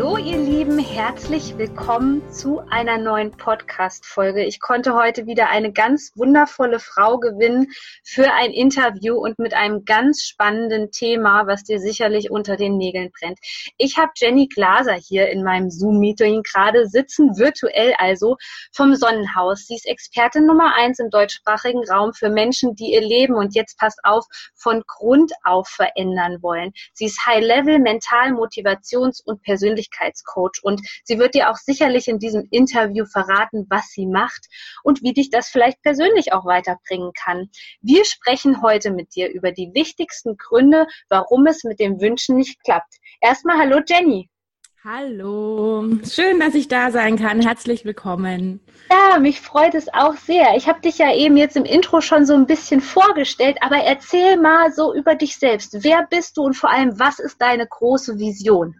Hallo ihr Lieben, herzlich willkommen zu einer neuen Podcast-Folge. Ich konnte heute wieder eine ganz wundervolle Frau gewinnen für ein Interview und mit einem ganz spannenden Thema, was dir sicherlich unter den Nägeln brennt. Ich habe Jenny Glaser hier in meinem Zoom-Meeting gerade sitzen, virtuell also, vom Sonnenhaus. Sie ist Expertin Nummer eins im deutschsprachigen Raum für Menschen, die ihr Leben und jetzt passt auf, von Grund auf verändern wollen. Sie ist High-Level Mental-, Motivations- und Persönlichkeits Persönlichkeitscoach und sie wird dir auch sicherlich in diesem Interview verraten, was sie macht und wie dich das vielleicht persönlich auch weiterbringen kann. Wir sprechen heute mit dir über die wichtigsten Gründe, warum es mit dem Wünschen nicht klappt. Erstmal hallo Jenny. Hallo, schön, dass ich da sein kann. Herzlich willkommen. Ja, mich freut es auch sehr. Ich habe dich ja eben jetzt im Intro schon so ein bisschen vorgestellt, aber erzähl mal so über dich selbst. Wer bist du und vor allem, was ist deine große Vision?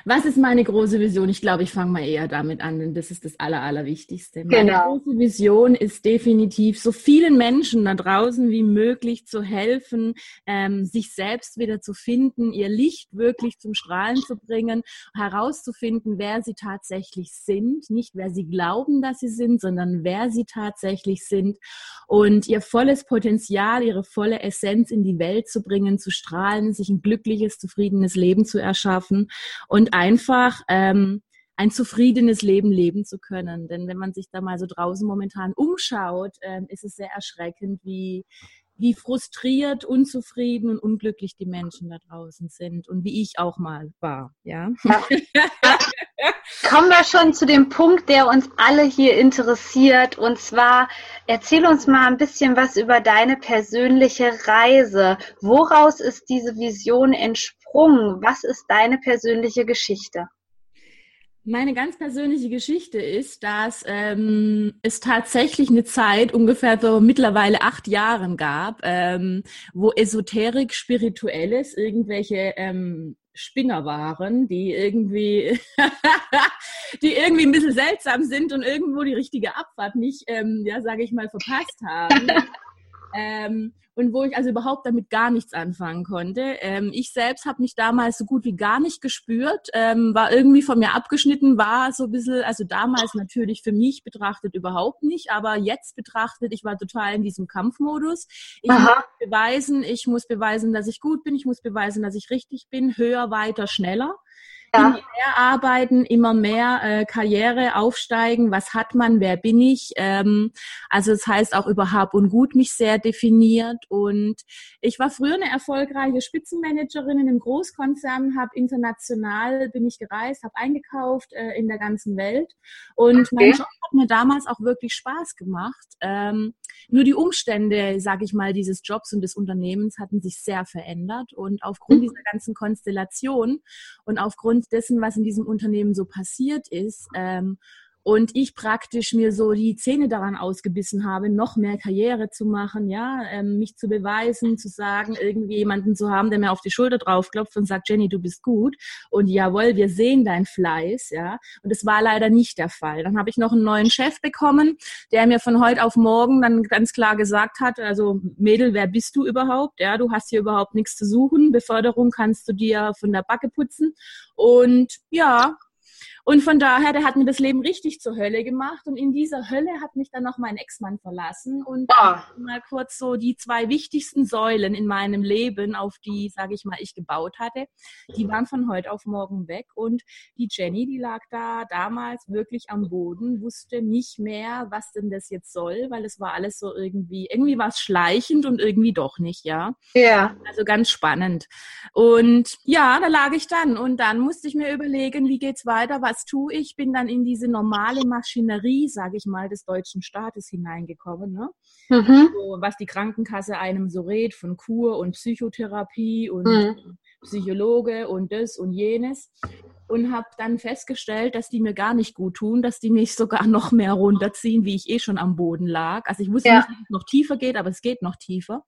Was ist meine große Vision? Ich glaube, ich fange mal eher damit an, denn das ist das Aller, Allerwichtigste. Meine genau. große Vision ist definitiv, so vielen Menschen da draußen wie möglich zu helfen, ähm, sich selbst wieder zu finden, ihr Licht wirklich zum Strahlen zu bringen, herauszufinden, wer sie tatsächlich sind, nicht wer sie glauben, dass sie sind, sondern wer sie tatsächlich sind und ihr volles Potenzial, ihre volle Essenz in die Welt zu bringen, zu strahlen, sich ein glückliches, zufriedenes Leben zu erschaffen und einfach ähm, ein zufriedenes Leben leben zu können. Denn wenn man sich da mal so draußen momentan umschaut, ähm, ist es sehr erschreckend, wie, wie frustriert, unzufrieden und unglücklich die Menschen da draußen sind und wie ich auch mal war. Ja. ja. Kommen wir schon zu dem Punkt, der uns alle hier interessiert. Und zwar erzähl uns mal ein bisschen was über deine persönliche Reise. Woraus ist diese Vision entsprungen? Was ist deine persönliche Geschichte? Meine ganz persönliche Geschichte ist, dass ähm, es tatsächlich eine Zeit, ungefähr so mittlerweile acht Jahren gab, ähm, wo Esoterik, Spirituelles, irgendwelche ähm, Spinner waren, die irgendwie, die irgendwie ein bisschen seltsam sind und irgendwo die richtige Abfahrt nicht, ähm, ja, sage ich mal, verpasst haben. Ähm, und wo ich also überhaupt damit gar nichts anfangen konnte. Ähm, ich selbst habe mich damals so gut wie gar nicht gespürt, ähm, war irgendwie von mir abgeschnitten, war so ein bisschen, also damals natürlich für mich betrachtet überhaupt nicht, aber jetzt betrachtet, ich war total in diesem Kampfmodus. Ich Aha. muss beweisen, ich muss beweisen, dass ich gut bin, ich muss beweisen, dass ich richtig bin, höher, weiter, schneller ja. immer mehr arbeiten, immer mehr äh, Karriere aufsteigen. Was hat man? Wer bin ich? Ähm, also es das heißt auch über Hab und Gut mich sehr definiert. Und ich war früher eine erfolgreiche Spitzenmanagerin in einem Großkonzern, habe international bin ich gereist, habe eingekauft äh, in der ganzen Welt. Und okay. mein Job hat mir damals auch wirklich Spaß gemacht. Ähm, nur die Umstände, sage ich mal, dieses Jobs und des Unternehmens hatten sich sehr verändert. Und aufgrund mhm. dieser ganzen Konstellation und aufgrund dessen, was in diesem Unternehmen so passiert ist, ähm, und ich praktisch mir so die Zähne daran ausgebissen habe, noch mehr Karriere zu machen, ja, ähm, mich zu beweisen, zu sagen, irgendwie jemanden zu haben, der mir auf die Schulter draufklopft und sagt, Jenny, du bist gut und jawohl, wir sehen dein Fleiß, ja. Und das war leider nicht der Fall. Dann habe ich noch einen neuen Chef bekommen, der mir von heute auf morgen dann ganz klar gesagt hat, also Mädel, wer bist du überhaupt? Ja, du hast hier überhaupt nichts zu suchen. Beförderung kannst du dir von der Backe putzen. Und ja, und von daher, der hat mir das Leben richtig zur Hölle gemacht. Und in dieser Hölle hat mich dann noch mein Ex-Mann verlassen. Und ah. mal kurz so die zwei wichtigsten Säulen in meinem Leben, auf die, sage ich mal, ich gebaut hatte, die waren von heute auf morgen weg. Und die Jenny, die lag da damals wirklich am Boden, wusste nicht mehr, was denn das jetzt soll, weil es war alles so irgendwie, irgendwie war es schleichend und irgendwie doch nicht, ja. Ja. Also ganz spannend. Und ja, da lag ich dann. Und dann musste ich mir überlegen, wie geht's weiter? Was tue ich? Bin dann in diese normale Maschinerie, sage ich mal, des deutschen Staates hineingekommen. Ne? Mhm. So, was die Krankenkasse einem so rät von Kur und Psychotherapie und mhm. Psychologe und das und jenes. und habe dann festgestellt, dass die mir gar nicht gut tun, dass die mich sogar noch mehr runterziehen, wie ich eh schon am Boden lag. Also ich wusste ja. nicht, dass es noch tiefer geht, aber es geht noch tiefer.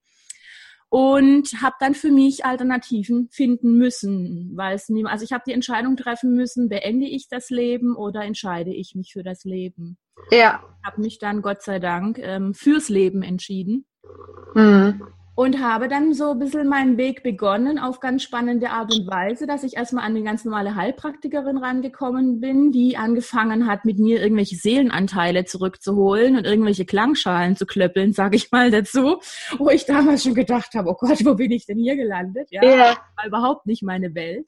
Und habe dann für mich Alternativen finden müssen, weil es nie, also ich habe die Entscheidung treffen müssen, beende ich das Leben oder entscheide ich mich für das Leben. Ja. Habe mich dann Gott sei Dank ähm, fürs Leben entschieden. Mhm und habe dann so ein bisschen meinen Weg begonnen auf ganz spannende Art und Weise, dass ich erstmal an eine ganz normale Heilpraktikerin rangekommen bin, die angefangen hat, mit mir irgendwelche Seelenanteile zurückzuholen und irgendwelche Klangschalen zu klöppeln, sage ich mal dazu, wo ich damals schon gedacht habe, oh Gott, wo bin ich denn hier gelandet? Ja, ja. war überhaupt nicht meine Welt.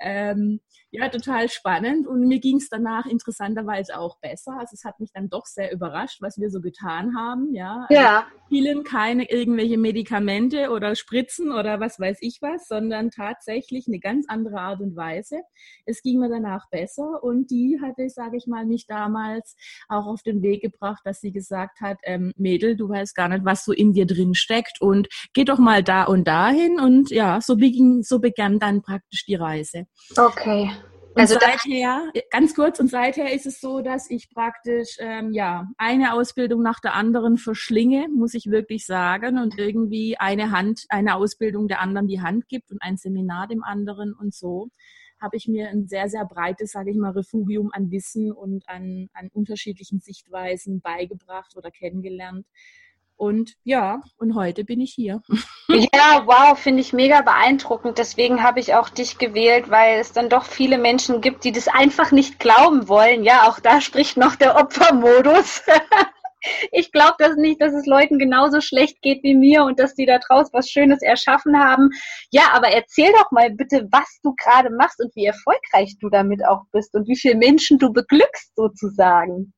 Ähm, ja, total spannend und mir ging es danach interessanterweise auch besser. Also es hat mich dann doch sehr überrascht, was wir so getan haben. Ja, also ja. vielen keine irgendwelche Medikamente oder Spritzen oder was weiß ich was, sondern tatsächlich eine ganz andere Art und Weise. Es ging mir danach besser und die hatte, sage ich mal, mich damals auch auf den Weg gebracht, dass sie gesagt hat, ähm, Mädel, du weißt gar nicht, was so in dir drin steckt und geh doch mal da und dahin und ja, so, beging, so begann dann praktisch die Reise. Okay. Und also seither, ganz kurz, und seither ist es so, dass ich praktisch ähm, ja eine Ausbildung nach der anderen verschlinge, muss ich wirklich sagen, und irgendwie eine Hand, eine Ausbildung der anderen die Hand gibt und ein Seminar dem anderen und so habe ich mir ein sehr, sehr breites, sage ich mal, Refugium an Wissen und an, an unterschiedlichen Sichtweisen beigebracht oder kennengelernt, und ja, und heute bin ich hier. Ja, wow, finde ich mega beeindruckend. Deswegen habe ich auch dich gewählt, weil es dann doch viele Menschen gibt, die das einfach nicht glauben wollen. Ja, auch da spricht noch der Opfermodus. ich glaube das nicht, dass es Leuten genauso schlecht geht wie mir und dass die da draußen was Schönes erschaffen haben. Ja, aber erzähl doch mal bitte, was du gerade machst und wie erfolgreich du damit auch bist und wie viele Menschen du beglückst sozusagen.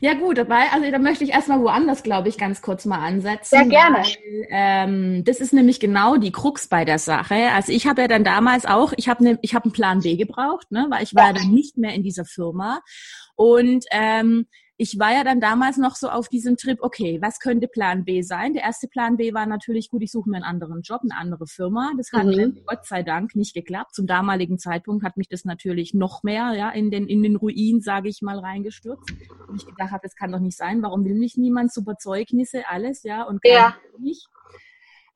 Ja gut, dabei, also da möchte ich erstmal woanders, glaube ich, ganz kurz mal ansetzen. Sehr gerne. Weil, ähm, das ist nämlich genau die Krux bei der Sache. Also ich habe ja dann damals auch, ich habe ne, ich habe einen Plan B gebraucht, ne, weil ich war ja dann nicht mehr in dieser Firma und ähm, ich war ja dann damals noch so auf diesem Trip, okay, was könnte Plan B sein? Der erste Plan B war natürlich, gut, ich suche mir einen anderen Job, eine andere Firma. Das hat mhm. Gott sei Dank nicht geklappt. Zum damaligen Zeitpunkt hat mich das natürlich noch mehr ja, in, den, in den Ruin, sage ich mal, reingestürzt. Und ich gedacht habe, das kann doch nicht sein. Warum will mich niemand? Super Zeugnisse, alles, ja, und ja. nicht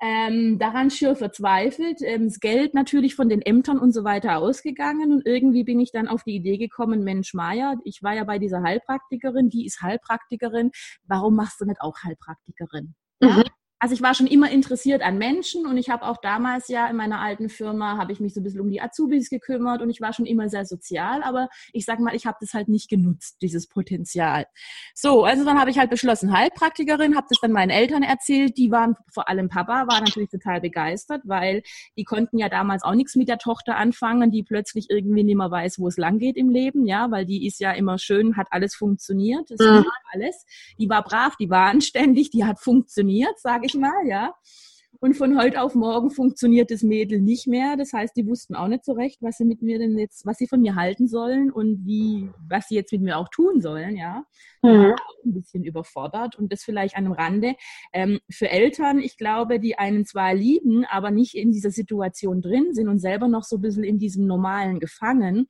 ähm, daran schier verzweifelt, ähm, das Geld natürlich von den Ämtern und so weiter ausgegangen. Und irgendwie bin ich dann auf die Idee gekommen, Mensch Maya, ich war ja bei dieser Heilpraktikerin, die ist Heilpraktikerin, warum machst du nicht auch Heilpraktikerin? Mhm. Also ich war schon immer interessiert an Menschen und ich habe auch damals ja in meiner alten Firma, habe ich mich so ein bisschen um die Azubis gekümmert und ich war schon immer sehr sozial, aber ich sag mal, ich habe das halt nicht genutzt, dieses Potenzial. So, also dann habe ich halt beschlossen, Heilpraktikerin, habe das dann meinen Eltern erzählt, die waren, vor allem Papa, war natürlich total begeistert, weil die konnten ja damals auch nichts mit der Tochter anfangen, die plötzlich irgendwie nicht mehr weiß, wo es lang geht im Leben, ja, weil die ist ja immer schön, hat alles funktioniert, das mhm. alles. Die war brav, die war anständig, die hat funktioniert, sage ich ich mal, ja. Und von heute auf morgen funktioniert das Mädel nicht mehr. Das heißt, die wussten auch nicht so recht, was sie mit mir denn jetzt, was sie von mir halten sollen und wie, was sie jetzt mit mir auch tun sollen, ja. Mhm. Auch ein bisschen überfordert und das vielleicht an einem Rande. Ähm, für Eltern, ich glaube, die einen zwar lieben, aber nicht in dieser Situation drin sind und selber noch so ein bisschen in diesem Normalen gefangen.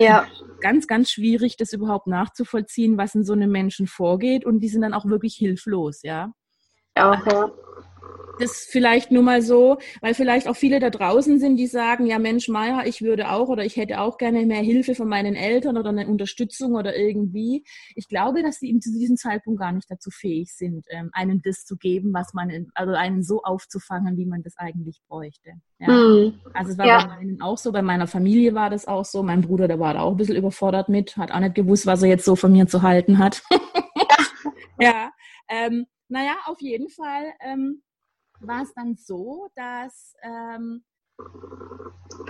Ja. Ganz, ganz schwierig, das überhaupt nachzuvollziehen, was in so einem Menschen vorgeht und die sind dann auch wirklich hilflos, ja. Auch, ja. Das vielleicht nur mal so, weil vielleicht auch viele da draußen sind, die sagen, ja Mensch, Maya, ich würde auch oder ich hätte auch gerne mehr Hilfe von meinen Eltern oder eine Unterstützung oder irgendwie. Ich glaube, dass sie zu diesem Zeitpunkt gar nicht dazu fähig sind, ähm, einen das zu geben, was man, in, also einen so aufzufangen, wie man das eigentlich bräuchte. Ja. Mhm. Also es war ja. bei meinen auch so, bei meiner Familie war das auch so. Mein Bruder, der war da auch ein bisschen überfordert mit, hat auch nicht gewusst, was er jetzt so von mir zu halten hat. ja. Ähm, naja, auf jeden Fall ähm, war es dann so, dass ähm,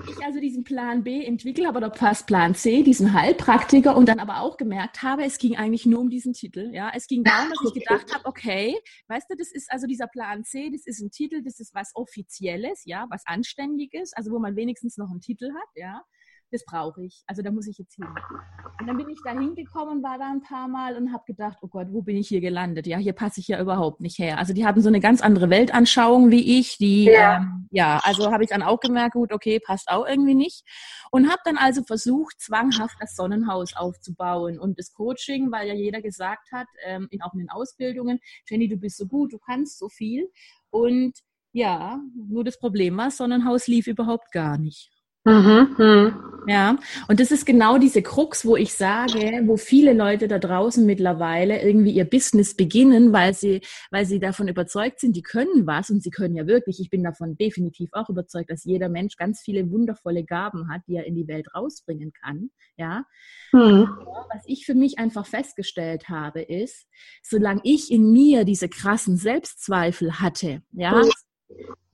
ich also diesen Plan B entwickelt habe oder fast Plan C, diesen Heilpraktiker und dann aber auch gemerkt habe, es ging eigentlich nur um diesen Titel. Ja, es ging darum, dass ich gedacht habe, okay, weißt du, das ist also dieser Plan C, das ist ein Titel, das ist was Offizielles, ja, was Anständiges, also wo man wenigstens noch einen Titel hat, ja. Das brauche ich. Also da muss ich jetzt hin. Und dann bin ich da hingekommen, war da ein paar Mal und habe gedacht, oh Gott, wo bin ich hier gelandet? Ja, hier passe ich ja überhaupt nicht her. Also die haben so eine ganz andere Weltanschauung wie ich. Die, ja, ähm, ja also habe ich dann auch gemerkt, gut, okay, passt auch irgendwie nicht. Und habe dann also versucht, zwanghaft das Sonnenhaus aufzubauen und das Coaching, weil ja jeder gesagt hat, ähm, in, auch in den Ausbildungen, Jenny, du bist so gut, du kannst so viel. Und ja, nur das Problem war, Sonnenhaus lief überhaupt gar nicht. Mhm, mh. Ja, und das ist genau diese Krux, wo ich sage, wo viele Leute da draußen mittlerweile irgendwie ihr Business beginnen, weil sie, weil sie davon überzeugt sind, die können was und sie können ja wirklich. Ich bin davon definitiv auch überzeugt, dass jeder Mensch ganz viele wundervolle Gaben hat, die er in die Welt rausbringen kann. Ja, mhm. was ich für mich einfach festgestellt habe, ist, solange ich in mir diese krassen Selbstzweifel hatte, ja, mhm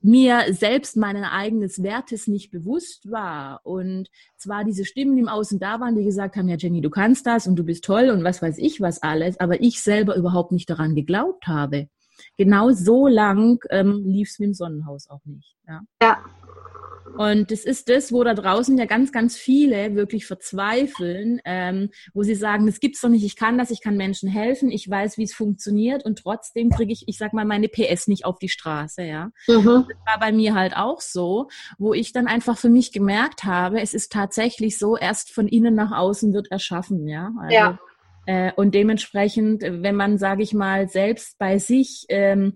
mir selbst meinen eigenes Wertes nicht bewusst war und zwar diese Stimmen im Außen da waren, die gesagt haben, ja Jenny, du kannst das und du bist toll und was weiß ich was alles, aber ich selber überhaupt nicht daran geglaubt habe. Genau so lang ähm, lief es mit dem Sonnenhaus auch nicht. Ja. ja. Und das ist das, wo da draußen ja ganz, ganz viele wirklich verzweifeln, ähm, wo sie sagen, das gibt's doch nicht, ich kann das, ich kann Menschen helfen, ich weiß, wie es funktioniert und trotzdem kriege ich, ich sag mal, meine PS nicht auf die Straße, ja. Mhm. Das war bei mir halt auch so, wo ich dann einfach für mich gemerkt habe, es ist tatsächlich so, erst von innen nach außen wird erschaffen, ja. Also, ja. Äh, und dementsprechend, wenn man, sage ich mal, selbst bei sich ähm,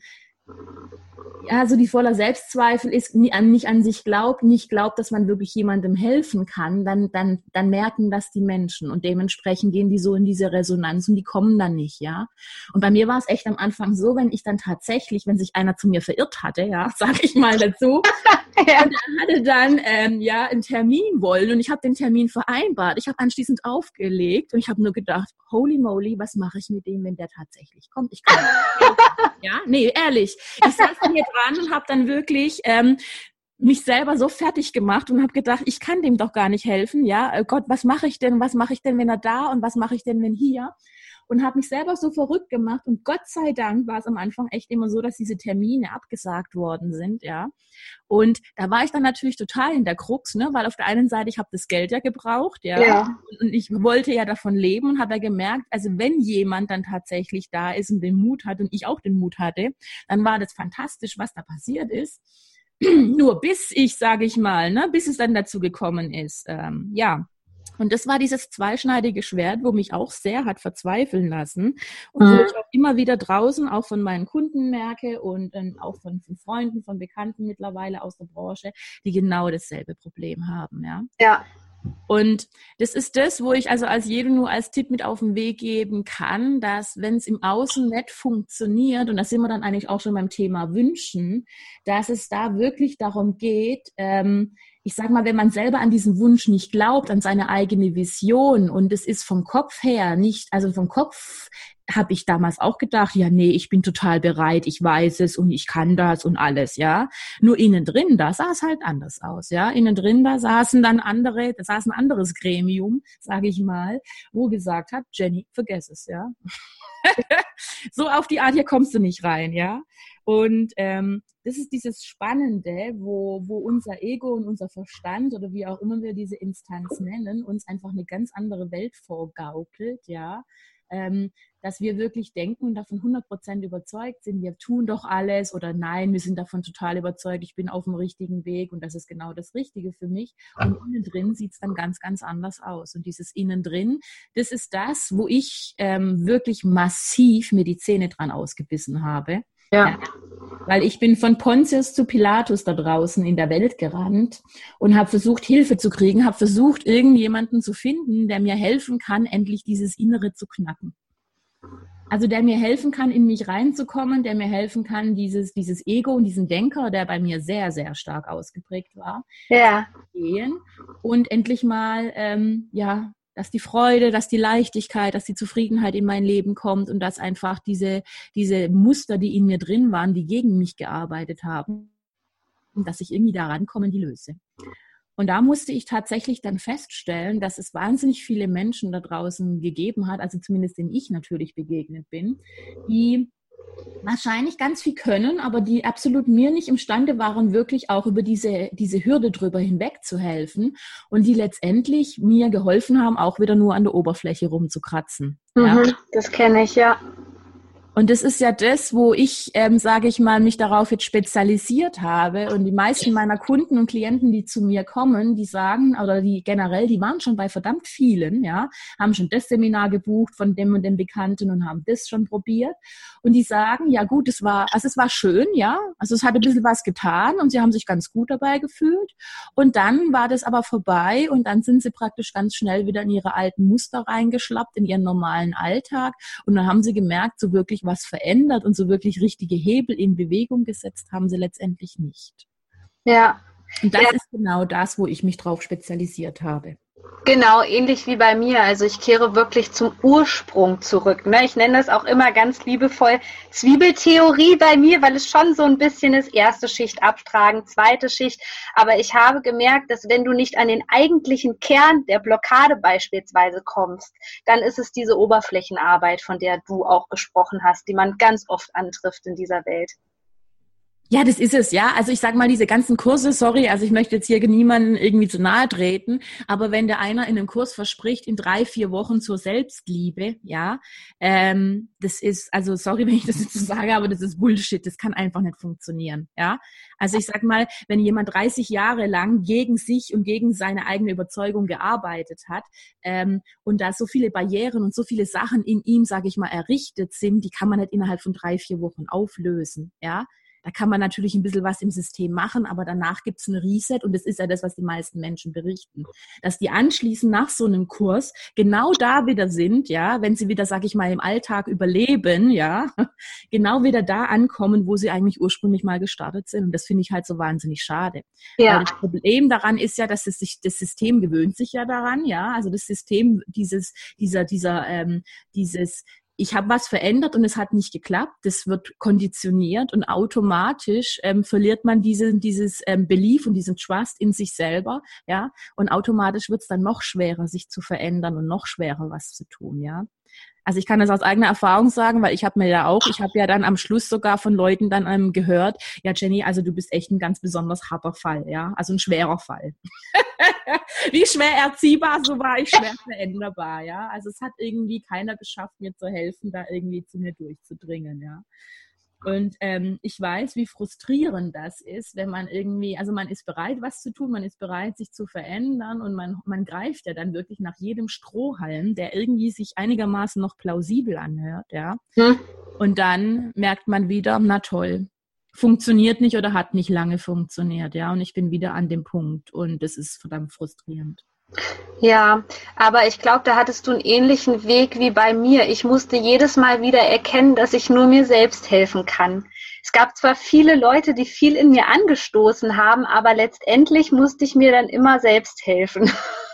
ja, so die voller Selbstzweifel ist, nicht an sich glaubt, nicht glaubt, dass man wirklich jemandem helfen kann, dann, dann, dann merken das die Menschen und dementsprechend gehen die so in diese Resonanz und die kommen dann nicht, ja. Und bei mir war es echt am Anfang so, wenn ich dann tatsächlich, wenn sich einer zu mir verirrt hatte, ja, sag ich mal dazu, ja. und er hatte dann, ähm, ja, einen Termin wollen und ich habe den Termin vereinbart. Ich habe anschließend aufgelegt und ich habe nur gedacht, holy moly, was mache ich mit dem, wenn der tatsächlich kommt? Ich kann ja, nee, ehrlich. Ich saß dann hier dran und habe dann wirklich ähm, mich selber so fertig gemacht und habe gedacht, ich kann dem doch gar nicht helfen. Ja, äh, Gott, was mache ich denn? Was mache ich denn, wenn er da und was mache ich denn, wenn hier? Und habe mich selber so verrückt gemacht. Und Gott sei Dank war es am Anfang echt immer so, dass diese Termine abgesagt worden sind, ja. Und da war ich dann natürlich total in der Krux, ne, weil auf der einen Seite ich habe das Geld ja gebraucht, ja, ja. und ich wollte ja davon leben und habe ja gemerkt, also wenn jemand dann tatsächlich da ist und den Mut hat und ich auch den Mut hatte, dann war das fantastisch, was da passiert ist. Nur bis ich, sage ich mal, ne, bis es dann dazu gekommen ist, ähm, ja, und das war dieses zweischneidige Schwert, wo mich auch sehr hat verzweifeln lassen und mhm. wo ich auch immer wieder draußen auch von meinen Kunden merke und ähm, auch von, von, Freunden, von Bekannten mittlerweile aus der Branche, die genau dasselbe Problem haben. Ja. ja. Und das ist das, wo ich also als jedem nur als Tipp mit auf den Weg geben kann, dass wenn es im Außen nicht funktioniert, und da sind wir dann eigentlich auch schon beim Thema Wünschen, dass es da wirklich darum geht, ähm, ich sag mal, wenn man selber an diesen Wunsch nicht glaubt, an seine eigene Vision und es ist vom Kopf her nicht, also vom Kopf habe ich damals auch gedacht, ja, nee, ich bin total bereit, ich weiß es und ich kann das und alles, ja. Nur innen drin, da sah es halt anders aus, ja. Innen drin, da saßen dann andere, da saß ein anderes Gremium, sage ich mal, wo gesagt hat, Jenny, vergess es, ja. so auf die Art, hier kommst du nicht rein, ja. Und ähm, das ist dieses Spannende, wo, wo unser Ego und unser Verstand oder wie auch immer wir diese Instanz nennen, uns einfach eine ganz andere Welt vorgaukelt, ja. Ähm, dass wir wirklich denken und davon 100% überzeugt sind, wir tun doch alles oder nein, wir sind davon total überzeugt, ich bin auf dem richtigen Weg und das ist genau das Richtige für mich. Und innen drin sieht es dann ganz, ganz anders aus. Und dieses innen drin, das ist das, wo ich ähm, wirklich massiv mir die Zähne dran ausgebissen habe. Ja. Weil ich bin von Pontius zu Pilatus da draußen in der Welt gerannt und habe versucht, Hilfe zu kriegen, habe versucht, irgendjemanden zu finden, der mir helfen kann, endlich dieses Innere zu knacken. Also der mir helfen kann, in mich reinzukommen, der mir helfen kann, dieses, dieses Ego und diesen Denker, der bei mir sehr, sehr stark ausgeprägt war, ja. gehen und endlich mal ähm, ja dass die Freude, dass die Leichtigkeit, dass die Zufriedenheit in mein Leben kommt und dass einfach diese, diese Muster, die in mir drin waren, die gegen mich gearbeitet haben, dass ich irgendwie da rankomme, die löse. Und da musste ich tatsächlich dann feststellen, dass es wahnsinnig viele Menschen da draußen gegeben hat, also zumindest denen ich natürlich begegnet bin, die wahrscheinlich ganz viel können, aber die absolut mir nicht imstande waren, wirklich auch über diese, diese Hürde drüber hinweg zu helfen und die letztendlich mir geholfen haben, auch wieder nur an der Oberfläche rumzukratzen. Mhm, ja. Das kenne ich, ja. Und das ist ja das, wo ich, ähm, sage ich mal, mich darauf jetzt spezialisiert habe. Und die meisten meiner Kunden und Klienten, die zu mir kommen, die sagen, oder die generell, die waren schon bei verdammt vielen, ja, haben schon das Seminar gebucht von dem und dem Bekannten und haben das schon probiert. Und die sagen, ja gut, es war, also es war schön, ja, also es hat ein bisschen was getan und sie haben sich ganz gut dabei gefühlt. Und dann war das aber vorbei und dann sind sie praktisch ganz schnell wieder in ihre alten Muster reingeschlappt, in ihren normalen Alltag. Und dann haben sie gemerkt, so wirklich was verändert und so wirklich richtige Hebel in Bewegung gesetzt haben sie letztendlich nicht. Ja. Und das ja. ist genau das, wo ich mich drauf spezialisiert habe. Genau, ähnlich wie bei mir. Also ich kehre wirklich zum Ursprung zurück. Ne? Ich nenne das auch immer ganz liebevoll Zwiebeltheorie bei mir, weil es schon so ein bisschen ist, erste Schicht abtragen, zweite Schicht. Aber ich habe gemerkt, dass wenn du nicht an den eigentlichen Kern der Blockade beispielsweise kommst, dann ist es diese Oberflächenarbeit, von der du auch gesprochen hast, die man ganz oft antrifft in dieser Welt. Ja, das ist es, ja. Also ich sage mal, diese ganzen Kurse, sorry, also ich möchte jetzt hier niemanden irgendwie zu nahe treten, aber wenn der einer in einem Kurs verspricht, in drei, vier Wochen zur Selbstliebe, ja, ähm, das ist, also sorry, wenn ich das jetzt so sage, aber das ist Bullshit, das kann einfach nicht funktionieren, ja. Also ich sag mal, wenn jemand 30 Jahre lang gegen sich und gegen seine eigene Überzeugung gearbeitet hat ähm, und da so viele Barrieren und so viele Sachen in ihm, sage ich mal, errichtet sind, die kann man nicht innerhalb von drei, vier Wochen auflösen, ja. Da kann man natürlich ein bisschen was im System machen, aber danach gibt es ein Reset und das ist ja das, was die meisten Menschen berichten. Dass die anschließend nach so einem Kurs genau da wieder sind, ja, wenn sie wieder, sag ich mal, im Alltag überleben, ja, genau wieder da ankommen, wo sie eigentlich ursprünglich mal gestartet sind. Und das finde ich halt so wahnsinnig schade. Ja. Weil das Problem daran ist ja, dass es sich, das System gewöhnt sich ja daran, ja. Also das System, dieses, dieser, dieser, ähm, dieses, ich habe was verändert und es hat nicht geklappt. Das wird konditioniert und automatisch ähm, verliert man diese, dieses ähm, Belief und diesen Trust in sich selber, ja. Und automatisch wird es dann noch schwerer, sich zu verändern und noch schwerer, was zu tun, ja. Also ich kann das aus eigener Erfahrung sagen, weil ich habe mir ja auch, ich habe ja dann am Schluss sogar von Leuten dann ähm, gehört, ja Jenny, also du bist echt ein ganz besonders harter Fall, ja, also ein schwerer Fall. Wie schwer erziehbar, so war ich schwer veränderbar, ja. Also es hat irgendwie keiner geschafft, mir zu helfen, da irgendwie zu mir durchzudringen, ja. Und ähm, ich weiß, wie frustrierend das ist, wenn man irgendwie, also man ist bereit, was zu tun, man ist bereit, sich zu verändern und man, man greift ja dann wirklich nach jedem Strohhalm, der irgendwie sich einigermaßen noch plausibel anhört, ja. Hm. Und dann merkt man wieder, na toll, funktioniert nicht oder hat nicht lange funktioniert, ja. Und ich bin wieder an dem Punkt und das ist verdammt frustrierend. Ja, aber ich glaube, da hattest du einen ähnlichen Weg wie bei mir. Ich musste jedes Mal wieder erkennen, dass ich nur mir selbst helfen kann. Es gab zwar viele Leute, die viel in mir angestoßen haben, aber letztendlich musste ich mir dann immer selbst helfen.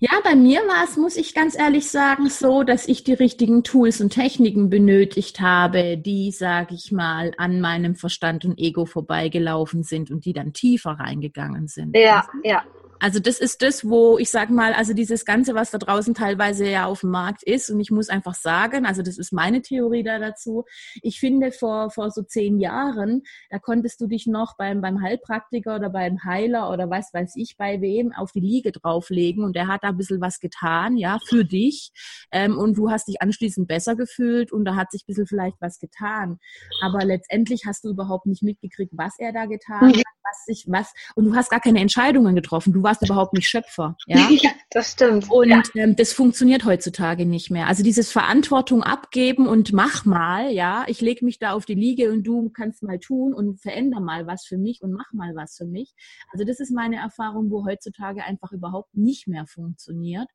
Ja, bei mir war es, muss ich ganz ehrlich sagen, so, dass ich die richtigen Tools und Techniken benötigt habe, die, sage ich mal, an meinem Verstand und Ego vorbeigelaufen sind und die dann tiefer reingegangen sind. Ja, ja. Also das ist das, wo ich sage mal, also dieses Ganze, was da draußen teilweise ja auf dem Markt ist, und ich muss einfach sagen, also das ist meine Theorie da dazu. Ich finde vor vor so zehn Jahren, da konntest du dich noch beim beim Heilpraktiker oder beim Heiler oder was weiß ich bei wem auf die Liege drauflegen. Und der hat da ein bisschen was getan, ja, für dich. Ähm, und du hast dich anschließend besser gefühlt und da hat sich ein bisschen vielleicht was getan, aber letztendlich hast du überhaupt nicht mitgekriegt, was er da getan hat, was sich was und du hast gar keine Entscheidungen getroffen. Du warst überhaupt nicht Schöpfer. Ja, ja das stimmt. Und ja. ähm, das funktioniert heutzutage nicht mehr. Also dieses Verantwortung abgeben und mach mal, ja, ich lege mich da auf die Liege und du kannst mal tun und veränder mal was für mich und mach mal was für mich. Also das ist meine Erfahrung, wo heutzutage einfach überhaupt nicht mehr funktioniert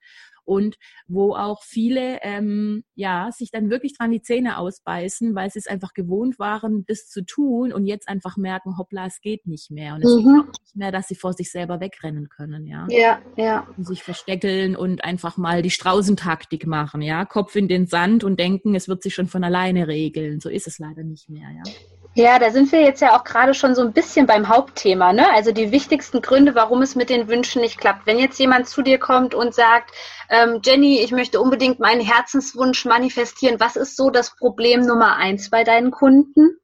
und wo auch viele ähm, ja sich dann wirklich dran die Zähne ausbeißen, weil sie es einfach gewohnt waren, das zu tun und jetzt einfach merken, hoppla, es geht nicht mehr und es mhm. geht nicht mehr, dass sie vor sich selber wegrennen können, ja. Ja, ja. Und sich versteckeln und einfach mal die Straußentaktik machen, ja, Kopf in den Sand und denken, es wird sich schon von alleine regeln. So ist es leider nicht mehr, ja. Ja, da sind wir jetzt ja auch gerade schon so ein bisschen beim Hauptthema, ne? Also die wichtigsten Gründe, warum es mit den Wünschen nicht klappt. Wenn jetzt jemand zu dir kommt und sagt, ähm, Jenny, ich möchte unbedingt meinen Herzenswunsch manifestieren, was ist so das Problem Nummer eins bei deinen Kunden?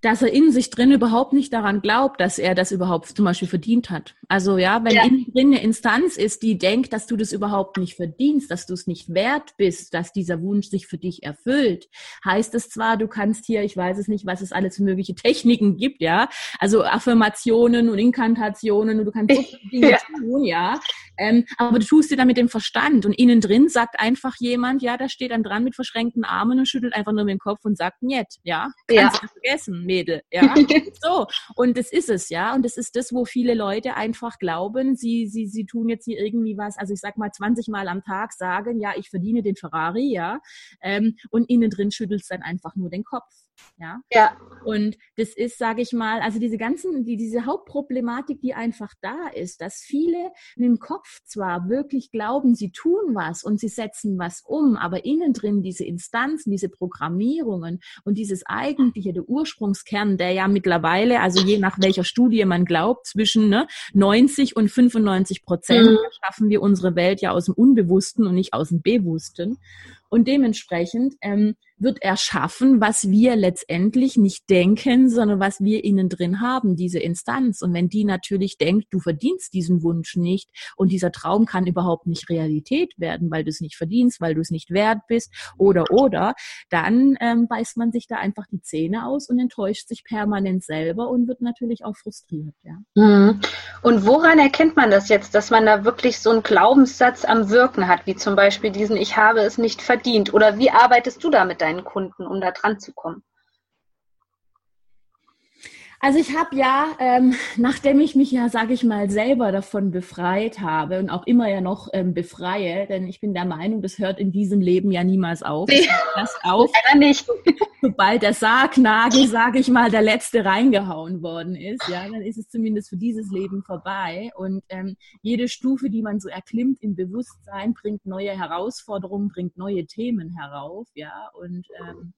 Dass er in sich drin überhaupt nicht daran glaubt, dass er das überhaupt zum Beispiel verdient hat. Also ja, wenn ja. in drin eine Instanz ist, die denkt, dass du das überhaupt nicht verdienst, dass du es nicht wert bist, dass dieser Wunsch sich für dich erfüllt, heißt es zwar, du kannst hier, ich weiß es nicht, was es alles für mögliche Techniken gibt, ja, also Affirmationen und Inkantationen und du kannst so viele Dinge ja. tun, ja, ähm, aber du tust dir dann mit dem Verstand und innen drin sagt einfach jemand, ja, da steht dann dran mit verschränkten Armen und schüttelt einfach nur mit dem Kopf und sagt, nicht, ja, kannst ja. vergessen, Mädel, ja, so. Und das ist es, ja, und das ist das, wo viele Leute einfach glauben, sie, sie, sie tun jetzt hier irgendwie was, also ich sag mal 20 Mal am Tag sagen, ja, ich verdiene den Ferrari, ja, ähm, und innen drin schüttelt es dann einfach nur den Kopf. Ja. ja. Und das ist, sage ich mal, also diese ganzen, die, diese Hauptproblematik, die einfach da ist, dass viele im Kopf zwar wirklich glauben, sie tun was und sie setzen was um, aber innen drin diese Instanzen, diese Programmierungen und dieses eigentliche, der Ursprungskern, der ja mittlerweile, also je nach welcher Studie man glaubt, zwischen ne, 90 und 95 Prozent mhm. schaffen wir unsere Welt ja aus dem Unbewussten und nicht aus dem Bewussten. Und dementsprechend ähm, wird er schaffen, was wir letztendlich nicht denken, sondern was wir innen drin haben, diese Instanz. Und wenn die natürlich denkt, du verdienst diesen Wunsch nicht und dieser Traum kann überhaupt nicht Realität werden, weil du es nicht verdienst, weil du es nicht wert bist oder oder, dann ähm, beißt man sich da einfach die Zähne aus und enttäuscht sich permanent selber und wird natürlich auch frustriert. Ja. Mhm. Und woran erkennt man das jetzt, dass man da wirklich so einen Glaubenssatz am Wirken hat, wie zum Beispiel diesen Ich habe es nicht verdient? Oder wie arbeitest du da mit deinen Kunden, um da dran zu kommen? Also ich habe ja, ähm, nachdem ich mich ja, sage ich mal, selber davon befreit habe und auch immer ja noch ähm, befreie, denn ich bin der Meinung, das hört in diesem Leben ja niemals auf. Nee. Das auf, nicht. sobald der Sargnagel, sage ich mal, der letzte reingehauen worden ist, ja, dann ist es zumindest für dieses Leben vorbei. Und ähm, jede Stufe, die man so erklimmt im Bewusstsein, bringt neue Herausforderungen, bringt neue Themen herauf, ja. Und ähm,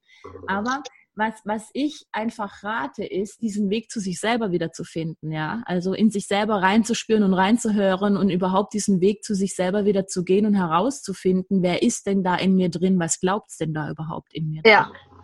aber was, was ich einfach rate, ist, diesen Weg zu sich selber wieder zu finden, ja. Also in sich selber reinzuspüren und reinzuhören und überhaupt diesen Weg zu sich selber wieder zu gehen und herauszufinden, wer ist denn da in mir drin, was glaubt's denn da überhaupt in mir drin?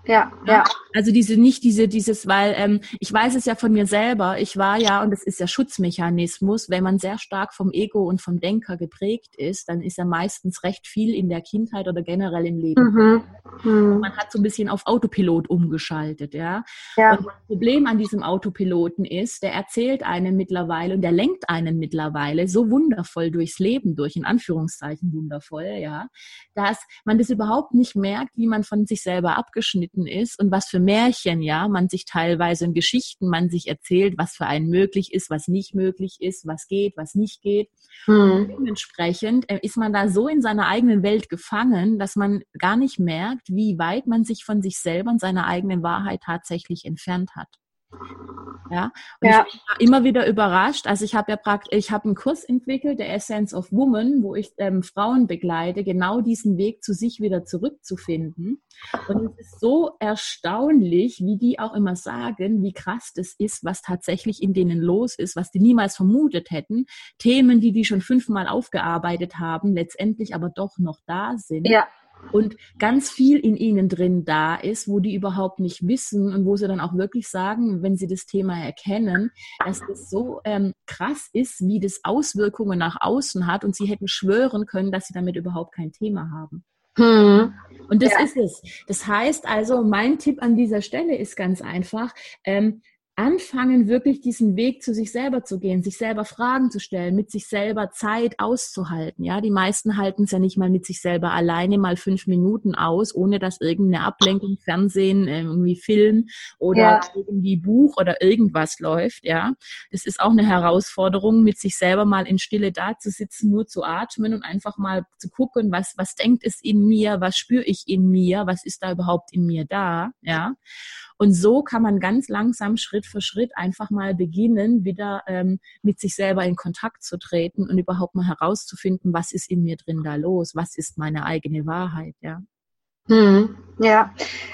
Ja. Ja. Also diese, nicht diese, dieses, weil ähm, ich weiß es ja von mir selber, ich war ja, und das ist ja Schutzmechanismus, wenn man sehr stark vom Ego und vom Denker geprägt ist, dann ist ja meistens recht viel in der Kindheit oder generell im Leben. Mhm. Mhm. Man hat so ein bisschen auf Autopilot umgeschaltet, ja. ja. Und das Problem an diesem Autopiloten ist, der erzählt einen mittlerweile und der lenkt einen mittlerweile so wundervoll durchs Leben durch, in Anführungszeichen wundervoll, ja, dass man das überhaupt nicht merkt, wie man von sich selber abgeschnitten Geschichten ist und was für Märchen, ja, man sich teilweise in Geschichten man sich erzählt, was für einen möglich ist, was nicht möglich ist, was geht, was nicht geht. Mhm. Dementsprechend äh, ist man da so in seiner eigenen Welt gefangen, dass man gar nicht merkt, wie weit man sich von sich selber und seiner eigenen Wahrheit tatsächlich entfernt hat. Ja, und ja. ich bin immer wieder überrascht. Also ich habe ja praktisch, ich habe einen Kurs entwickelt, der Essence of Woman, wo ich ähm, Frauen begleite, genau diesen Weg zu sich wieder zurückzufinden. Und es ist so erstaunlich, wie die auch immer sagen, wie krass das ist, was tatsächlich in denen los ist, was die niemals vermutet hätten. Themen, die die schon fünfmal aufgearbeitet haben, letztendlich aber doch noch da sind. Ja und ganz viel in ihnen drin da ist, wo die überhaupt nicht wissen und wo sie dann auch wirklich sagen, wenn sie das Thema erkennen, dass das so ähm, krass ist, wie das Auswirkungen nach außen hat und sie hätten schwören können, dass sie damit überhaupt kein Thema haben. Hm. Und das ja. ist es. Das heißt also, mein Tipp an dieser Stelle ist ganz einfach, ähm, anfangen, wirklich diesen Weg zu sich selber zu gehen, sich selber Fragen zu stellen, mit sich selber Zeit auszuhalten. Ja, die meisten halten es ja nicht mal mit sich selber alleine mal fünf Minuten aus, ohne dass irgendeine Ablenkung, Fernsehen, äh, irgendwie Film oder ja. irgendwie Buch oder irgendwas läuft. Ja, das ist auch eine Herausforderung, mit sich selber mal in Stille da zu sitzen, nur zu atmen und einfach mal zu gucken, was, was denkt es in mir, was spüre ich in mir, was ist da überhaupt in mir da. Ja. Und so kann man ganz langsam Schritt für Schritt einfach mal beginnen, wieder ähm, mit sich selber in Kontakt zu treten und überhaupt mal herauszufinden, was ist in mir drin da los, was ist meine eigene Wahrheit, ja. Hm. Ja,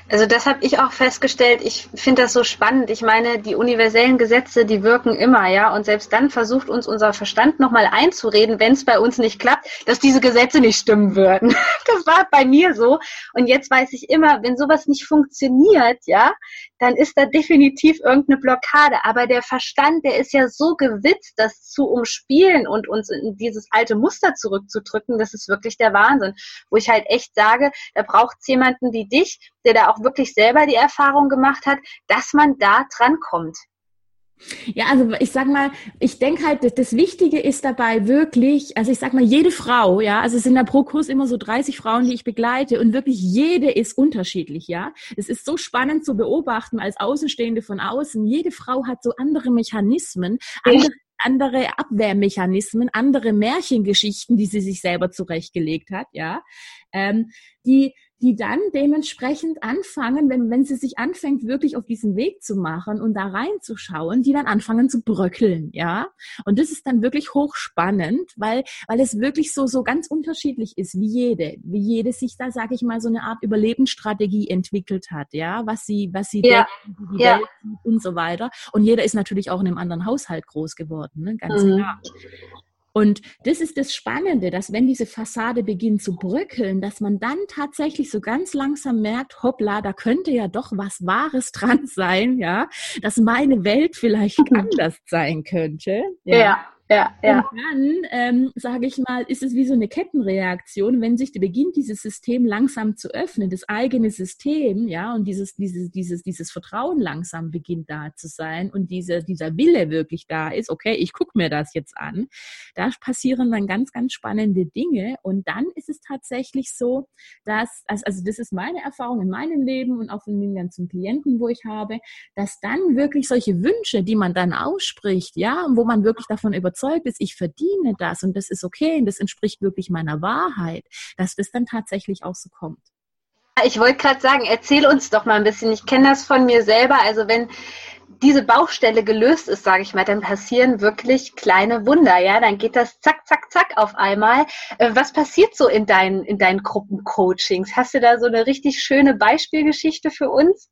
also das habe ich auch festgestellt. Ich finde das so spannend. Ich meine, die universellen Gesetze, die wirken immer, ja. Und selbst dann versucht uns unser Verstand nochmal einzureden, wenn es bei uns nicht klappt, dass diese Gesetze nicht stimmen würden. Das war bei mir so. Und jetzt weiß ich immer, wenn sowas nicht funktioniert, ja, dann ist da definitiv irgendeine Blockade. Aber der Verstand, der ist ja so gewitzt, das zu umspielen und uns in dieses alte Muster zurückzudrücken, das ist wirklich der Wahnsinn. Wo ich halt echt sage, da braucht es jemanden wie dich, der da auch wirklich selber die Erfahrung gemacht hat, dass man da dran kommt. Ja, also ich sag mal, ich denke halt, das, das, Wichtige ist dabei wirklich, also ich sag mal, jede Frau, ja, also es sind da pro Kurs immer so 30 Frauen, die ich begleite und wirklich jede ist unterschiedlich, ja. Es ist so spannend zu beobachten als Außenstehende von außen. Jede Frau hat so andere Mechanismen, andere, andere Abwehrmechanismen, andere Märchengeschichten, die sie sich selber zurechtgelegt hat, ja, ähm, die die dann dementsprechend anfangen, wenn, wenn sie sich anfängt, wirklich auf diesen Weg zu machen und da reinzuschauen, die dann anfangen zu bröckeln, ja. Und das ist dann wirklich hochspannend, weil, weil es wirklich so, so ganz unterschiedlich ist, wie jede, wie jede sich da, sage ich mal, so eine Art Überlebensstrategie entwickelt hat, ja, was sie, was sie ja. denkt, wie die ja. Welt und so weiter. Und jeder ist natürlich auch in einem anderen Haushalt groß geworden, ne? ganz mhm. klar. Und das ist das Spannende, dass wenn diese Fassade beginnt zu bröckeln, dass man dann tatsächlich so ganz langsam merkt, hoppla, da könnte ja doch was Wahres dran sein, ja, dass meine Welt vielleicht anders sein könnte. Ja. ja. Ja, ja. Und dann, ähm, sage ich mal, ist es wie so eine Kettenreaktion, wenn sich beginnt, dieses System langsam zu öffnen, das eigene System, ja, und dieses, dieses, dieses, dieses Vertrauen langsam beginnt da zu sein und diese, dieser Wille wirklich da ist, okay, ich gucke mir das jetzt an, da passieren dann ganz, ganz spannende Dinge und dann ist es tatsächlich so, dass, also, also das ist meine Erfahrung in meinem Leben und auch von den ganzen Klienten, wo ich habe, dass dann wirklich solche Wünsche, die man dann ausspricht, ja, wo man wirklich davon überzeugt überzeugt ist, ich verdiene das und das ist okay und das entspricht wirklich meiner Wahrheit, dass das dann tatsächlich auch so kommt. Ich wollte gerade sagen, erzähl uns doch mal ein bisschen. Ich kenne das von mir selber. Also wenn diese Baustelle gelöst ist, sage ich mal, dann passieren wirklich kleine Wunder. Ja, dann geht das zack, zack, zack auf einmal. Äh, was passiert so in deinen in deinen Gruppencoachings? Hast du da so eine richtig schöne Beispielgeschichte für uns?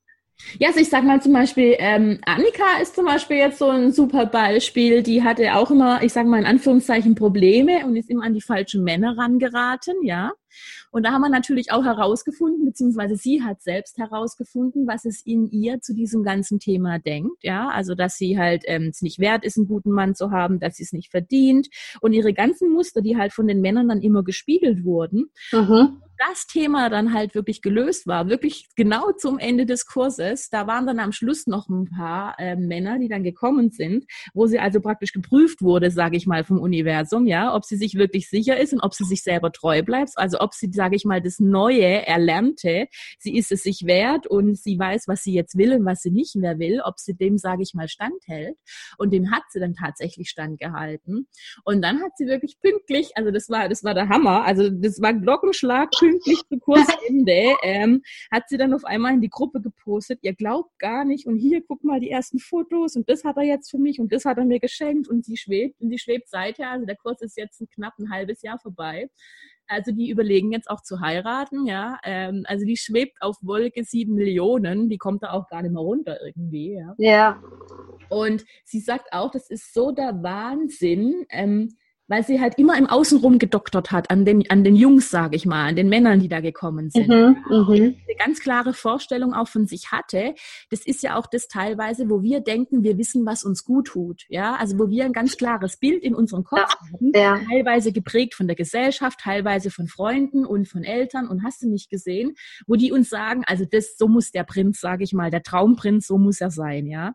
Ja, also ich sag mal zum Beispiel, ähm, Annika ist zum Beispiel jetzt so ein super Beispiel. Die hatte auch immer, ich sag mal in Anführungszeichen, Probleme und ist immer an die falschen Männer rangeraten, ja. Und da haben wir natürlich auch herausgefunden, beziehungsweise sie hat selbst herausgefunden, was es in ihr zu diesem ganzen Thema denkt. Ja, also dass sie halt ähm, es nicht wert ist, einen guten Mann zu haben, dass sie es nicht verdient und ihre ganzen Muster, die halt von den Männern dann immer gespiegelt wurden. Mhm das Thema dann halt wirklich gelöst war, wirklich genau zum Ende des Kurses, da waren dann am Schluss noch ein paar äh, Männer, die dann gekommen sind, wo sie also praktisch geprüft wurde, sage ich mal, vom Universum, ja, ob sie sich wirklich sicher ist und ob sie sich selber treu bleibt, also ob sie, sage ich mal, das Neue erlernte, sie ist es sich wert und sie weiß, was sie jetzt will und was sie nicht mehr will, ob sie dem, sage ich mal, standhält. Und dem hat sie dann tatsächlich standgehalten. Und dann hat sie wirklich pünktlich, also das war, das war der Hammer, also das war Glockenschlag pünktlich zu Kursende, ähm, hat sie dann auf einmal in die Gruppe gepostet, ihr glaubt gar nicht und hier, guck mal die ersten Fotos und das hat er jetzt für mich und das hat er mir geschenkt und sie schwebt und die schwebt seither, also der Kurs ist jetzt ein knapp ein halbes Jahr vorbei. Also die überlegen jetzt auch zu heiraten, ja. Ähm, also die schwebt auf Wolke sieben Millionen, die kommt da auch gar nicht mehr runter irgendwie, ja. Ja. Und sie sagt auch, das ist so der Wahnsinn, ähm, weil sie halt immer im Außenrum gedoktert hat, an den, an den Jungs, sage ich mal, an den Männern, die da gekommen sind. Mhm, mhm. eine ganz klare Vorstellung auch von sich hatte. Das ist ja auch das teilweise, wo wir denken, wir wissen, was uns gut tut. Ja, also wo wir ein ganz klares Bild in unserem Kopf ja, haben, ja. teilweise geprägt von der Gesellschaft, teilweise von Freunden und von Eltern und hast du nicht gesehen, wo die uns sagen, also das, so muss der Prinz, sage ich mal, der Traumprinz, so muss er sein, ja.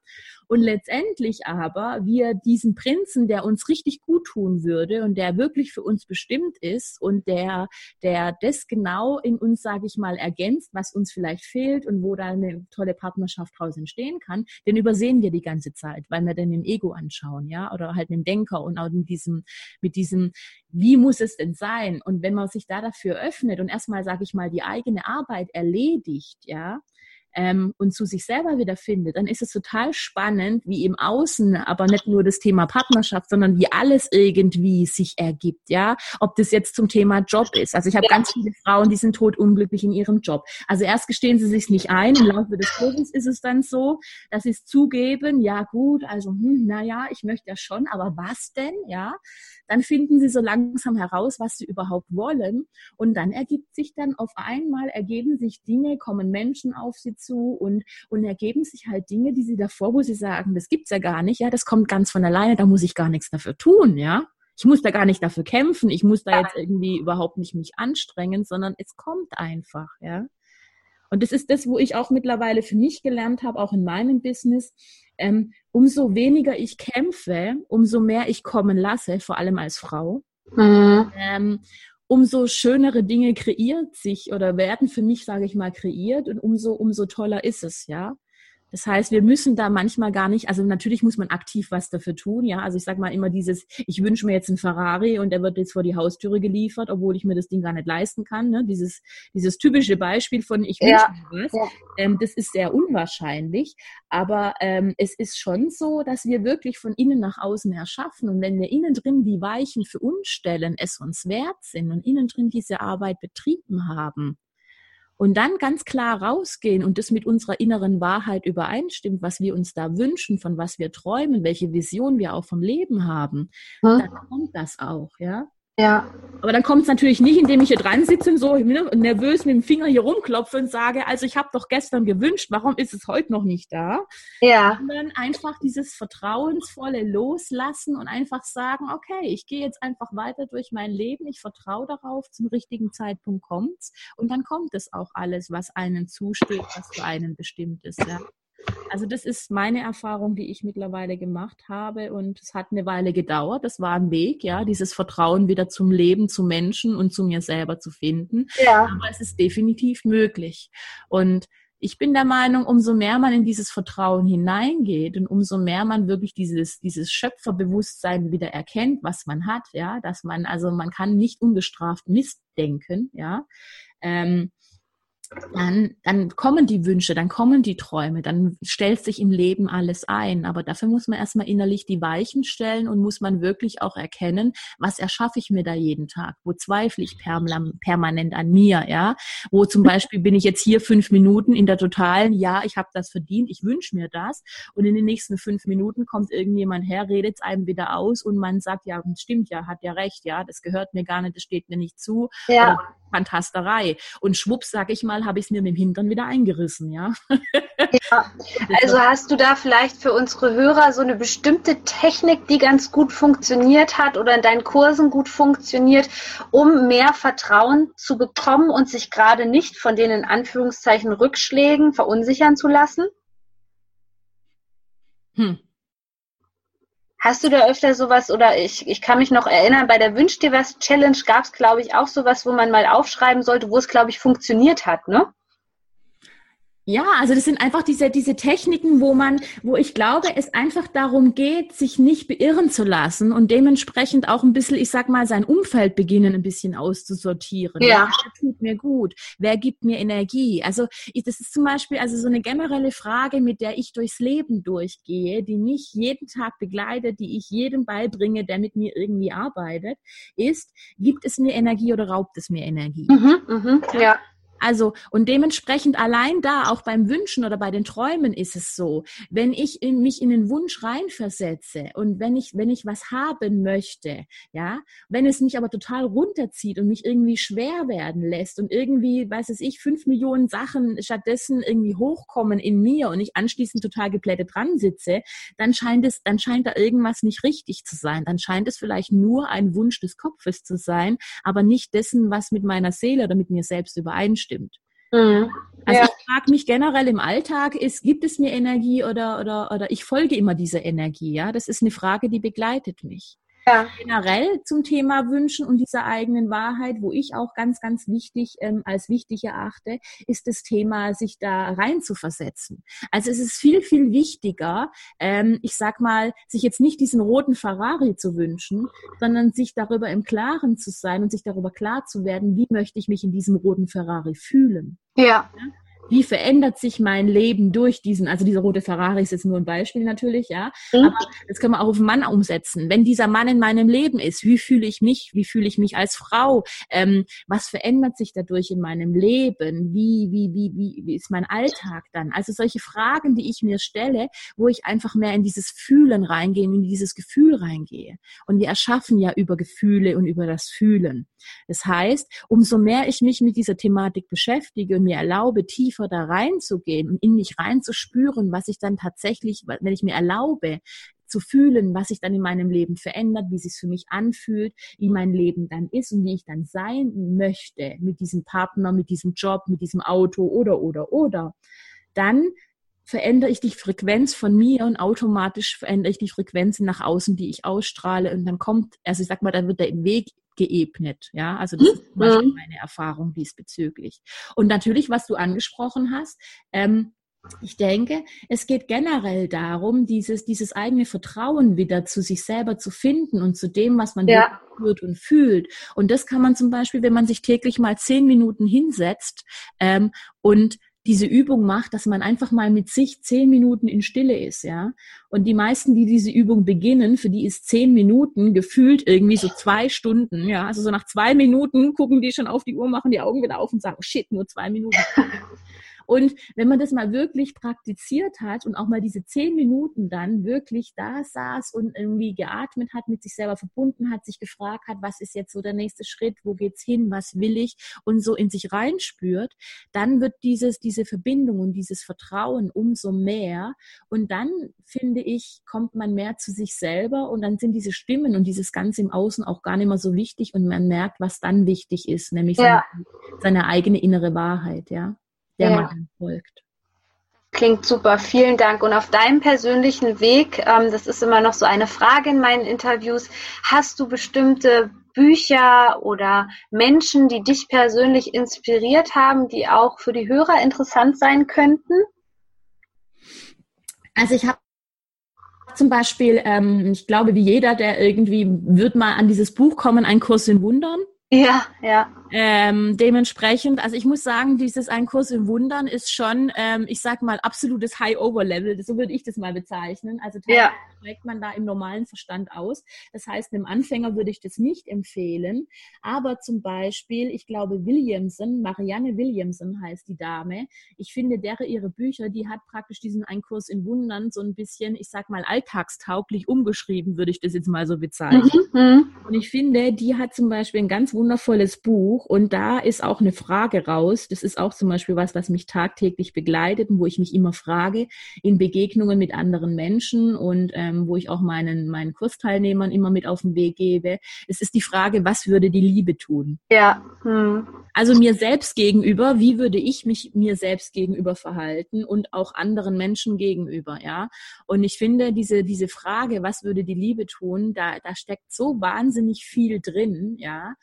Und letztendlich aber wir diesen Prinzen, der uns richtig gut tun würde und der wirklich für uns bestimmt ist und der, der das genau in uns, sage ich mal, ergänzt, was uns vielleicht fehlt und wo da eine tolle Partnerschaft draus entstehen kann, den übersehen wir die ganze Zeit, weil wir dann im Ego anschauen, ja, oder halt dem Denker und auch mit diesem, mit diesem, wie muss es denn sein? Und wenn man sich da dafür öffnet und erstmal, sage ich mal, die eigene Arbeit erledigt, ja, ähm, und zu sich selber wieder findet, dann ist es total spannend, wie im Außen, aber nicht nur das Thema Partnerschaft, sondern wie alles irgendwie sich ergibt, ja. Ob das jetzt zum Thema Job ist. Also ich habe ganz viele Frauen, die sind totunglücklich in ihrem Job. Also erst gestehen sie sich nicht ein, im Laufe des Lebens ist es dann so, dass sie es zugeben, ja gut, also hm, naja, ich möchte ja schon, aber was denn, ja? Dann finden sie so langsam heraus, was sie überhaupt wollen und dann ergibt sich dann auf einmal, ergeben sich Dinge, kommen Menschen auf sie zu und, und ergeben sich halt Dinge, die sie davor, wo sie sagen, das gibt's ja gar nicht, ja, das kommt ganz von alleine, da muss ich gar nichts dafür tun, ja. Ich muss da gar nicht dafür kämpfen, ich muss da jetzt irgendwie überhaupt nicht mich anstrengen, sondern es kommt einfach, ja. Und das ist das, wo ich auch mittlerweile für mich gelernt habe, auch in meinem Business. Ähm, umso weniger ich kämpfe, umso mehr ich kommen lasse, vor allem als Frau. Mhm. Ähm, umso schönere Dinge kreiert sich oder werden für mich, sage ich mal, kreiert und umso, umso toller ist es, ja. Das heißt, wir müssen da manchmal gar nicht, also natürlich muss man aktiv was dafür tun, ja. Also ich sage mal immer dieses, ich wünsche mir jetzt einen Ferrari und der wird jetzt vor die Haustüre geliefert, obwohl ich mir das Ding gar nicht leisten kann. Ne? Dieses, dieses typische Beispiel von ich wünsche ja. mir was, ja. ähm, das ist sehr unwahrscheinlich. Aber ähm, es ist schon so, dass wir wirklich von innen nach außen erschaffen. Und wenn wir innen drin die Weichen für uns stellen, es uns wert sind und innen drin diese Arbeit betrieben haben, und dann ganz klar rausgehen und das mit unserer inneren Wahrheit übereinstimmt, was wir uns da wünschen, von was wir träumen, welche Vision wir auch vom Leben haben, hm. dann kommt das auch, ja. Ja. Aber dann kommt es natürlich nicht, indem ich hier dran sitze und so ne, nervös mit dem Finger hier rumklopfe und sage, also ich habe doch gestern gewünscht, warum ist es heute noch nicht da? Ja. Sondern einfach dieses vertrauensvolle Loslassen und einfach sagen, okay, ich gehe jetzt einfach weiter durch mein Leben, ich vertraue darauf, zum richtigen Zeitpunkt kommt's und dann kommt es auch alles, was einen zusteht, was für einen bestimmt ist. Ja. Also das ist meine Erfahrung, die ich mittlerweile gemacht habe und es hat eine Weile gedauert. Das war ein Weg, ja, dieses Vertrauen wieder zum Leben, zu Menschen und zu mir selber zu finden. Ja. Aber es ist definitiv möglich. Und ich bin der Meinung, umso mehr man in dieses Vertrauen hineingeht und umso mehr man wirklich dieses, dieses Schöpferbewusstsein wieder erkennt, was man hat, ja, dass man, also man kann nicht ungestraft Mist denken, ja, ähm, dann, dann kommen die Wünsche, dann kommen die Träume, dann stellt sich im Leben alles ein. Aber dafür muss man erstmal innerlich die Weichen stellen und muss man wirklich auch erkennen, was erschaffe ich mir da jeden Tag? Wo zweifle ich permanent an mir, ja? Wo zum Beispiel bin ich jetzt hier fünf Minuten in der totalen, ja, ich habe das verdient, ich wünsche mir das. Und in den nächsten fünf Minuten kommt irgendjemand her, redet es einem wieder aus und man sagt, ja, stimmt ja, hat ja recht, ja, das gehört mir gar nicht, das steht mir nicht zu. Ja. Fantasterei. Und schwupps, sag ich mal, habe ich es mir mit dem Hintern wieder eingerissen, ja. ja. Also hast du da vielleicht für unsere Hörer so eine bestimmte Technik, die ganz gut funktioniert hat oder in deinen Kursen gut funktioniert, um mehr Vertrauen zu bekommen und sich gerade nicht von den in Anführungszeichen Rückschlägen verunsichern zu lassen? Hm. Hast du da öfter sowas oder ich, ich kann mich noch erinnern, bei der Wünsch dir was Challenge gab es, glaube ich, auch sowas, wo man mal aufschreiben sollte, wo es, glaube ich, funktioniert hat, ne? Ja, also das sind einfach diese, diese Techniken, wo man, wo ich glaube, es einfach darum geht, sich nicht beirren zu lassen und dementsprechend auch ein bisschen, ich sag mal, sein Umfeld beginnen, ein bisschen auszusortieren. Ja. ja wer tut mir gut? Wer gibt mir Energie? Also ich, das ist zum Beispiel also so eine generelle Frage, mit der ich durchs Leben durchgehe, die mich jeden Tag begleitet, die ich jedem beibringe, der mit mir irgendwie arbeitet, ist, gibt es mir Energie oder raubt es mir Energie? Mhm, mh, ja. Also, und dementsprechend allein da, auch beim Wünschen oder bei den Träumen ist es so, wenn ich in mich in den Wunsch reinversetze und wenn ich, wenn ich was haben möchte, ja, wenn es mich aber total runterzieht und mich irgendwie schwer werden lässt und irgendwie, weiß es ich, fünf Millionen Sachen stattdessen irgendwie hochkommen in mir und ich anschließend total geplättet dran sitze, dann scheint es, dann scheint da irgendwas nicht richtig zu sein. Dann scheint es vielleicht nur ein Wunsch des Kopfes zu sein, aber nicht dessen, was mit meiner Seele oder mit mir selbst übereinstimmt stimmt. Mhm. Also ja. ich frage mich generell im Alltag, ist, gibt es mir Energie oder, oder, oder ich folge immer dieser Energie? Ja, das ist eine Frage, die begleitet mich. Ja. Generell zum Thema Wünschen und dieser eigenen Wahrheit, wo ich auch ganz, ganz wichtig ähm, als wichtig erachte, ist das Thema, sich da rein zu versetzen. Also es ist viel, viel wichtiger, ähm, ich sag mal, sich jetzt nicht diesen roten Ferrari zu wünschen, sondern sich darüber im Klaren zu sein und sich darüber klar zu werden, wie möchte ich mich in diesem roten Ferrari fühlen. Ja. ja? Wie verändert sich mein Leben durch diesen, also dieser rote Ferrari ist jetzt nur ein Beispiel natürlich, ja, mhm. aber das können wir auch auf einen Mann umsetzen. Wenn dieser Mann in meinem Leben ist, wie fühle ich mich, wie fühle ich mich als Frau, ähm, was verändert sich dadurch in meinem Leben, wie, wie, wie, wie, wie ist mein Alltag dann? Also solche Fragen, die ich mir stelle, wo ich einfach mehr in dieses Fühlen reingehe, in dieses Gefühl reingehe. Und wir erschaffen ja über Gefühle und über das Fühlen. Das heißt, umso mehr ich mich mit dieser Thematik beschäftige und mir erlaube, tief tiefer da reinzugehen in mich reinzuspüren, was ich dann tatsächlich, wenn ich mir erlaube, zu fühlen, was sich dann in meinem Leben verändert, wie es sich für mich anfühlt, wie mein Leben dann ist und wie ich dann sein möchte mit diesem Partner, mit diesem Job, mit diesem Auto oder, oder, oder, dann verändere ich die Frequenz von mir und automatisch verändere ich die Frequenzen nach außen, die ich ausstrahle und dann kommt, also ich sag mal, dann wird der Weg geebnet. Ja, also das ist zum Beispiel mhm. meine Erfahrung diesbezüglich. Und natürlich, was du angesprochen hast, ähm, ich denke, es geht generell darum, dieses, dieses eigene Vertrauen wieder zu sich selber zu finden und zu dem, was man ja. spürt und fühlt. Und das kann man zum Beispiel, wenn man sich täglich mal zehn Minuten hinsetzt ähm, und diese Übung macht, dass man einfach mal mit sich zehn Minuten in Stille ist, ja. Und die meisten, die diese Übung beginnen, für die ist zehn Minuten gefühlt irgendwie so zwei Stunden, ja. Also so nach zwei Minuten gucken die schon auf die Uhr, machen die Augen wieder auf und sagen, shit, nur zwei Minuten. Und wenn man das mal wirklich praktiziert hat und auch mal diese zehn Minuten dann wirklich da saß und irgendwie geatmet hat, mit sich selber verbunden hat, sich gefragt hat, was ist jetzt so der nächste Schritt, wo geht's hin, was will ich und so in sich reinspürt, dann wird dieses, diese Verbindung und dieses Vertrauen umso mehr. Und dann, finde ich, kommt man mehr zu sich selber und dann sind diese Stimmen und dieses Ganze im Außen auch gar nicht mehr so wichtig und man merkt, was dann wichtig ist, nämlich ja. seine, seine eigene innere Wahrheit, ja der ja. man folgt. Klingt super, vielen Dank. Und auf deinem persönlichen Weg, ähm, das ist immer noch so eine Frage in meinen Interviews, hast du bestimmte Bücher oder Menschen, die dich persönlich inspiriert haben, die auch für die Hörer interessant sein könnten? Also ich habe zum Beispiel, ähm, ich glaube, wie jeder, der irgendwie wird mal an dieses Buch kommen, ein Kurs in Wundern. Ja, ja. Ähm, dementsprechend, also ich muss sagen, dieses Ein Kurs im Wundern ist schon, ähm, ich sag mal, absolutes High-Over-Level, so würde ich das mal bezeichnen. Also ja. Trägt man da im normalen Verstand aus. Das heißt, einem Anfänger würde ich das nicht empfehlen. Aber zum Beispiel, ich glaube, Williamson, Marianne Williamson heißt die Dame. Ich finde, deren ihre Bücher, die hat praktisch diesen Ein Kurs in Wundern so ein bisschen, ich sag mal, alltagstauglich umgeschrieben, würde ich das jetzt mal so bezeichnen. Mhm. mhm. Und ich finde, die hat zum Beispiel ein ganz wundervolles Buch und da ist auch eine Frage raus. Das ist auch zum Beispiel was, was mich tagtäglich begleitet und wo ich mich immer frage in Begegnungen mit anderen Menschen und ähm, wo ich auch meinen, meinen Kursteilnehmern immer mit auf den Weg gebe. Es ist die Frage, was würde die Liebe tun? Ja. Hm. Also mir selbst gegenüber, wie würde ich mich mir selbst gegenüber verhalten und auch anderen Menschen gegenüber, ja? Und ich finde diese, diese Frage, was würde die Liebe tun, da, da steckt so wahnsinnig viel drin, ja,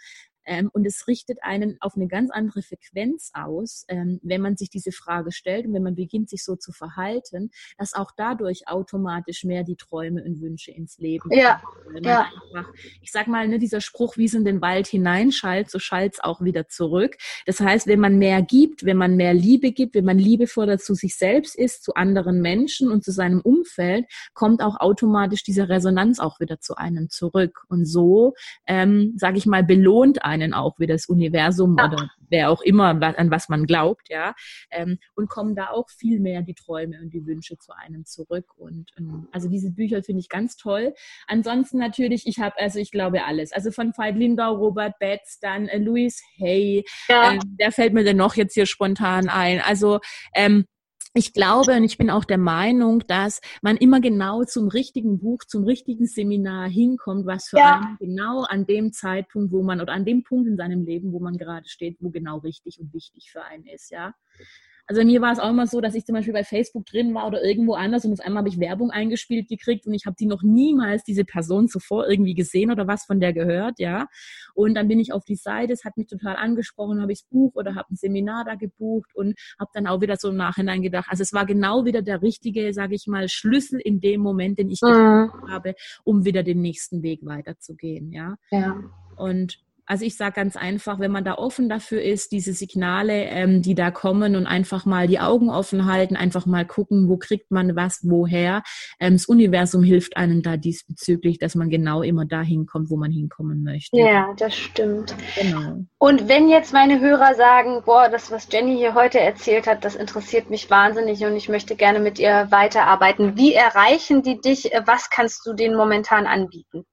ähm, und es richtet einen auf eine ganz andere Frequenz aus, ähm, wenn man sich diese Frage stellt und wenn man beginnt, sich so zu verhalten, dass auch dadurch automatisch mehr die Träume und Wünsche ins Leben ja. ja. Einfach, ich sag mal, ne, dieser Spruch, wie es in den Wald hineinschallt, so schallt es auch wieder zurück. Das heißt, wenn man mehr gibt, wenn man mehr Liebe gibt, wenn man liebevoller zu sich selbst ist, zu anderen Menschen und zu seinem Umfeld, kommt auch automatisch diese Resonanz auch wieder zu einem zurück. Und so, ähm, sage ich mal, belohnt einen auch wie das Universum ja. oder wer auch immer, an was man glaubt, ja, ähm, und kommen da auch viel mehr die Träume und die Wünsche zu einem zurück. Und ähm, also diese Bücher finde ich ganz toll. Ansonsten natürlich, ich habe, also ich glaube alles. Also von Veit Lindau, Robert Betz, dann äh, Louis Hay, ja. äh, der fällt mir denn noch jetzt hier spontan ein. Also ähm, ich glaube und ich bin auch der Meinung, dass man immer genau zum richtigen Buch, zum richtigen Seminar hinkommt, was für ja. einen genau an dem Zeitpunkt, wo man oder an dem Punkt in seinem Leben, wo man gerade steht, wo genau richtig und wichtig für einen ist, ja. Also mir war es auch immer so, dass ich zum Beispiel bei Facebook drin war oder irgendwo anders und auf einmal habe ich Werbung eingespielt gekriegt und ich habe die noch niemals diese Person zuvor irgendwie gesehen oder was von der gehört, ja. Und dann bin ich auf die Seite, es hat mich total angesprochen, habe ich das Buch oder habe ein Seminar da gebucht und habe dann auch wieder so im Nachhinein gedacht, also es war genau wieder der richtige, sage ich mal, Schlüssel in dem Moment, den ich mhm. habe, um wieder den nächsten Weg weiterzugehen, ja. Ja. Und Also ich sage ganz einfach, wenn man da offen dafür ist, diese Signale, ähm, die da kommen und einfach mal die Augen offen halten, einfach mal gucken, wo kriegt man was, woher. Ähm, das Universum hilft einem da diesbezüglich, dass man genau immer dahin kommt, wo man hinkommen möchte. Ja, das stimmt. Genau. Und wenn jetzt meine Hörer sagen, boah, das, was Jenny hier heute erzählt hat, das interessiert mich wahnsinnig und ich möchte gerne mit ihr weiterarbeiten, wie erreichen die dich? Was kannst du denen momentan anbieten?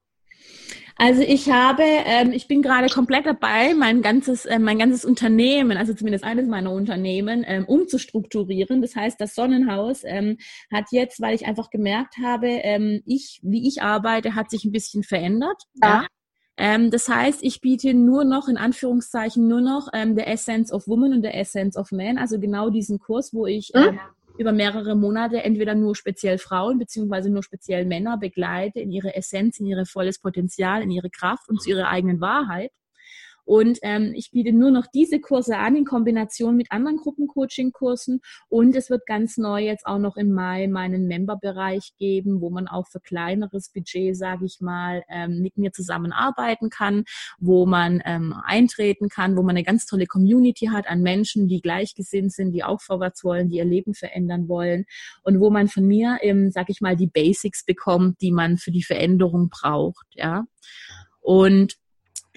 Also ich habe, ähm, ich bin gerade komplett dabei, mein ganzes, äh, mein ganzes Unternehmen, also zumindest eines meiner Unternehmen, ähm, umzustrukturieren. Das heißt, das Sonnenhaus ähm, hat jetzt, weil ich einfach gemerkt habe, ähm, ich, wie ich arbeite, hat sich ein bisschen verändert. Ja. ja. Ähm, das heißt, ich biete nur noch, in Anführungszeichen, nur noch ähm, The Essence of Woman und The Essence of Man, also genau diesen Kurs, wo ich mhm über mehrere Monate entweder nur speziell Frauen beziehungsweise nur speziell Männer begleite in ihre Essenz, in ihre volles Potenzial, in ihre Kraft und zu ihrer eigenen Wahrheit. Und ähm, ich biete nur noch diese Kurse an in Kombination mit anderen Gruppencoaching-Kursen. Und es wird ganz neu jetzt auch noch im Mai meinen Member-Bereich geben, wo man auch für kleineres Budget, sage ich mal, ähm, mit mir zusammenarbeiten kann, wo man ähm, eintreten kann, wo man eine ganz tolle Community hat an Menschen, die gleichgesinnt sind, die auch vorwärts wollen, die ihr Leben verändern wollen und wo man von mir, ähm, sage ich mal, die Basics bekommt, die man für die Veränderung braucht. Ja. Und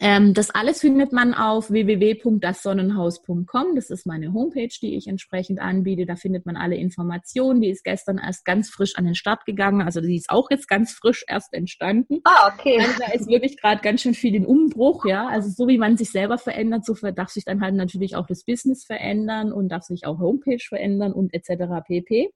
ähm, das alles findet man auf www.dassonnenhaus.com. Das ist meine Homepage, die ich entsprechend anbiete. Da findet man alle Informationen. Die ist gestern erst ganz frisch an den Start gegangen. Also die ist auch jetzt ganz frisch erst entstanden. Ah, okay. Also da ist wirklich gerade ganz schön viel in Umbruch, ja. Also so wie man sich selber verändert, so darf sich dann halt natürlich auch das Business verändern und darf sich auch Homepage verändern und etc. pp.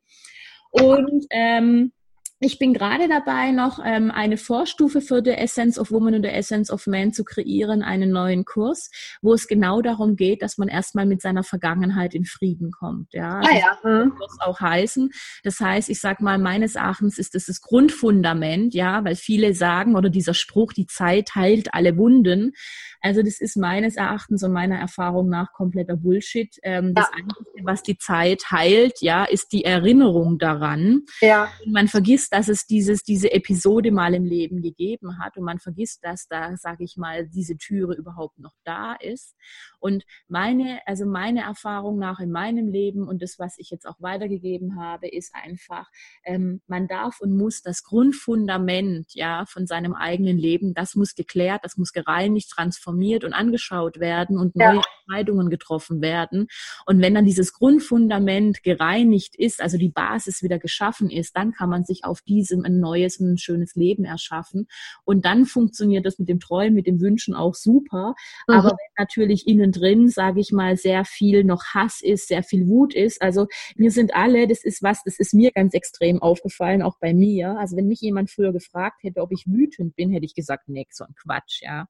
Und ähm, ich bin gerade dabei, noch ähm, eine Vorstufe für The Essence of Woman und The Essence of Man zu kreieren, einen neuen Kurs, wo es genau darum geht, dass man erstmal mit seiner Vergangenheit in Frieden kommt. Ja, ah, ja. Das hm. muss auch heißen. Das heißt, ich sag mal, meines Erachtens ist das das Grundfundament, ja, weil viele sagen oder dieser Spruch, die Zeit heilt alle Wunden. Also das ist meines Erachtens und meiner Erfahrung nach kompletter Bullshit. Ähm, ja. Das Einzige, was die Zeit heilt, ja, ist die Erinnerung daran. Ja. Und man vergisst, dass es dieses, diese Episode mal im Leben gegeben hat und man vergisst, dass da, sage ich mal, diese Türe überhaupt noch da ist. Und meine, also meine Erfahrung nach in meinem Leben und das, was ich jetzt auch weitergegeben habe, ist einfach, ähm, man darf und muss das Grundfundament, ja, von seinem eigenen Leben, das muss geklärt, das muss gereinigt, transformiert transformiert und angeschaut werden und neue ja. Entscheidungen getroffen werden. Und wenn dann dieses Grundfundament gereinigt ist, also die Basis wieder geschaffen ist, dann kann man sich auf diesem ein neues, ein schönes Leben erschaffen. Und dann funktioniert das mit dem Träumen, mit dem Wünschen auch super. Mhm. Aber wenn natürlich innen drin, sage ich mal, sehr viel noch Hass ist, sehr viel Wut ist, also wir sind alle, das ist was, das ist mir ganz extrem aufgefallen, auch bei mir. Also wenn mich jemand früher gefragt hätte, ob ich wütend bin, hätte ich gesagt, nee, so ein Quatsch, ja.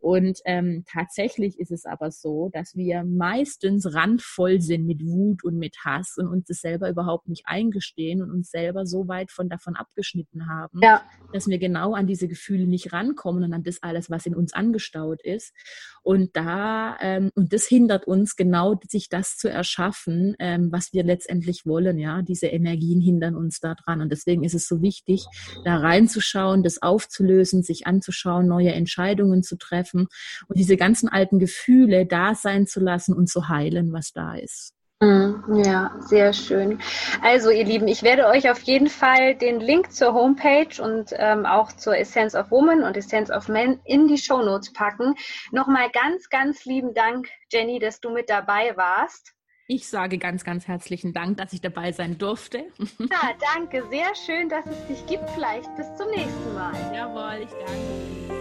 Und ähm, tatsächlich ist es aber so, dass wir meistens randvoll sind mit Wut und mit Hass und uns das selber überhaupt nicht eingestehen und uns selber so weit von davon abgeschnitten haben, ja. dass wir genau an diese Gefühle nicht rankommen und an das alles, was in uns angestaut ist. Und da ähm, und das hindert uns genau, sich das zu erschaffen, ähm, was wir letztendlich wollen. Ja, diese Energien hindern uns daran und deswegen ist es so wichtig, da reinzuschauen, das aufzulösen, sich anzuschauen, neue Entscheidungen zu treffen und diese ganzen alten Gefühle da sein zu lassen und zu heilen, was da ist. Mm, ja, sehr schön. Also ihr Lieben, ich werde euch auf jeden Fall den Link zur Homepage und ähm, auch zur Essence of Woman und Essence of Men in die Show Notes packen. Nochmal ganz, ganz lieben Dank, Jenny, dass du mit dabei warst. Ich sage ganz, ganz herzlichen Dank, dass ich dabei sein durfte. Ja, danke. Sehr schön, dass es dich gibt. Vielleicht bis zum nächsten Mal. Jawohl, ich danke.